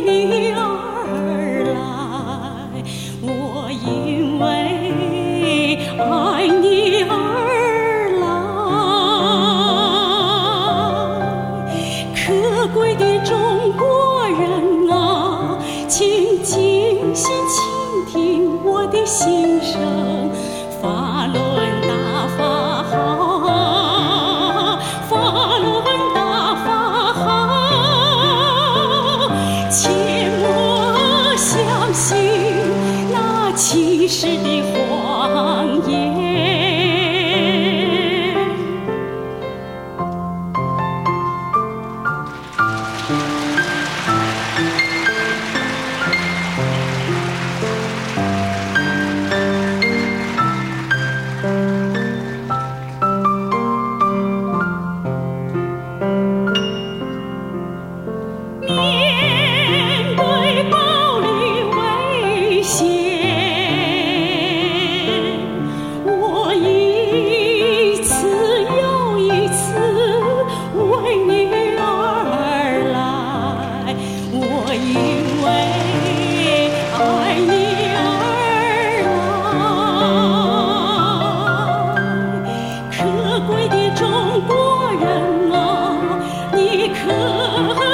你而来我因为爱你而来。可贵的中国人啊请静心倾听我的心声。中国人啊，你可